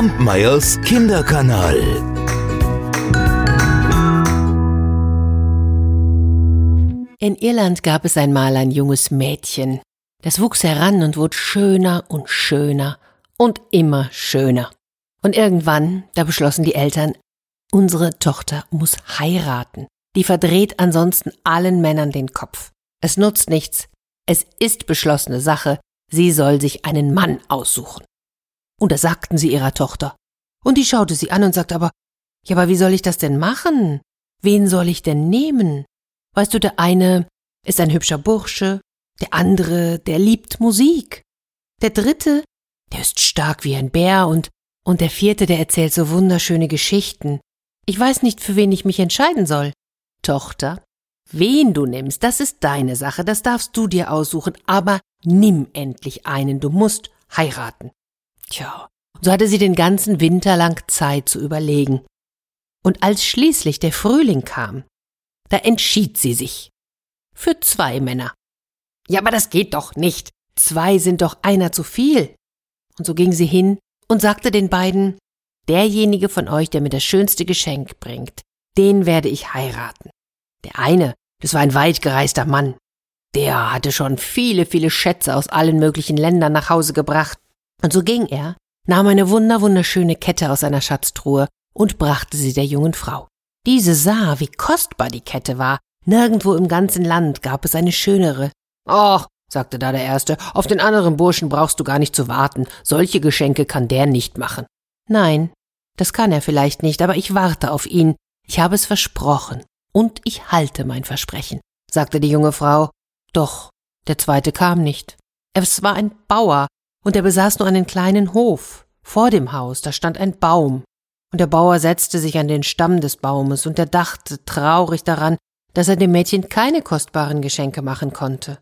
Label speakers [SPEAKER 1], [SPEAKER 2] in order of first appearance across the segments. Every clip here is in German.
[SPEAKER 1] Kampmeyers Kinderkanal.
[SPEAKER 2] In Irland gab es einmal ein junges Mädchen. Das wuchs heran und wurde schöner und schöner und immer schöner. Und irgendwann, da beschlossen die Eltern, unsere Tochter muss heiraten. Die verdreht ansonsten allen Männern den Kopf. Es nutzt nichts. Es ist beschlossene Sache. Sie soll sich einen Mann aussuchen. Und das sagten sie ihrer Tochter. Und die schaute sie an und sagte aber, ja, aber wie soll ich das denn machen? Wen soll ich denn nehmen? Weißt du, der eine ist ein hübscher Bursche, der andere, der liebt Musik. Der dritte, der ist stark wie ein Bär und, und der vierte, der erzählt so wunderschöne Geschichten. Ich weiß nicht, für wen ich mich entscheiden soll. Tochter, wen du nimmst, das ist deine Sache, das darfst du dir aussuchen, aber nimm endlich einen, du musst heiraten. Tja, so hatte sie den ganzen Winter lang Zeit zu überlegen. Und als schließlich der Frühling kam, da entschied sie sich. Für zwei Männer. Ja, aber das geht doch nicht. Zwei sind doch einer zu viel. Und so ging sie hin und sagte den beiden, derjenige von euch, der mir das schönste Geschenk bringt, den werde ich heiraten. Der eine, das war ein weitgereister Mann. Der hatte schon viele, viele Schätze aus allen möglichen Ländern nach Hause gebracht. Und so ging er, nahm eine wunder wunderschöne Kette aus seiner Schatztruhe und brachte sie der jungen Frau. Diese sah, wie kostbar die Kette war. Nirgendwo im ganzen Land gab es eine schönere. Och, sagte da der Erste, auf den anderen Burschen brauchst du gar nicht zu warten. Solche Geschenke kann der nicht machen. Nein, das kann er vielleicht nicht, aber ich warte auf ihn. Ich habe es versprochen. Und ich halte mein Versprechen, sagte die junge Frau. Doch, der zweite kam nicht. Es war ein Bauer, und er besaß nur einen kleinen Hof. Vor dem Haus, da stand ein Baum, und der Bauer setzte sich an den Stamm des Baumes, und er dachte traurig daran, dass er dem Mädchen keine kostbaren Geschenke machen konnte.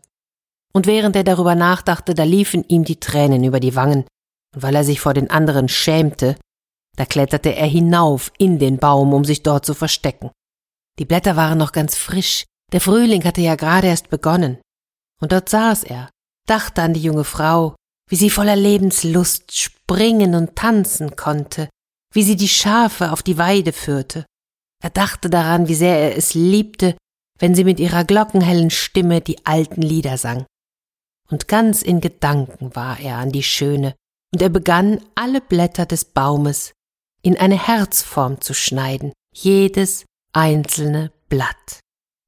[SPEAKER 2] Und während er darüber nachdachte, da liefen ihm die Tränen über die Wangen, und weil er sich vor den anderen schämte, da kletterte er hinauf in den Baum, um sich dort zu verstecken. Die Blätter waren noch ganz frisch, der Frühling hatte ja gerade erst begonnen. Und dort saß er, dachte an die junge Frau, wie sie voller Lebenslust springen und tanzen konnte, wie sie die Schafe auf die Weide führte. Er dachte daran, wie sehr er es liebte, wenn sie mit ihrer glockenhellen Stimme die alten Lieder sang. Und ganz in Gedanken war er an die Schöne, und er begann, alle Blätter des Baumes in eine Herzform zu schneiden, jedes einzelne Blatt.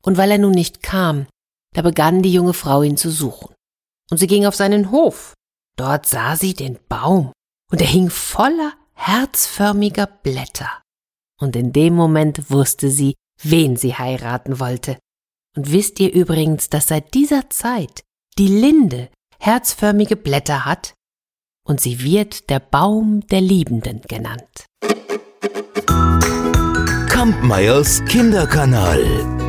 [SPEAKER 2] Und weil er nun nicht kam, da begann die junge Frau ihn zu suchen. Und sie ging auf seinen Hof. Dort sah sie den Baum, und er hing voller herzförmiger Blätter. Und in dem Moment wusste sie, wen sie heiraten wollte. Und wisst ihr übrigens, dass seit dieser Zeit die Linde herzförmige Blätter hat? Und sie wird der Baum der Liebenden genannt.
[SPEAKER 1] Kampmeyers Kinderkanal.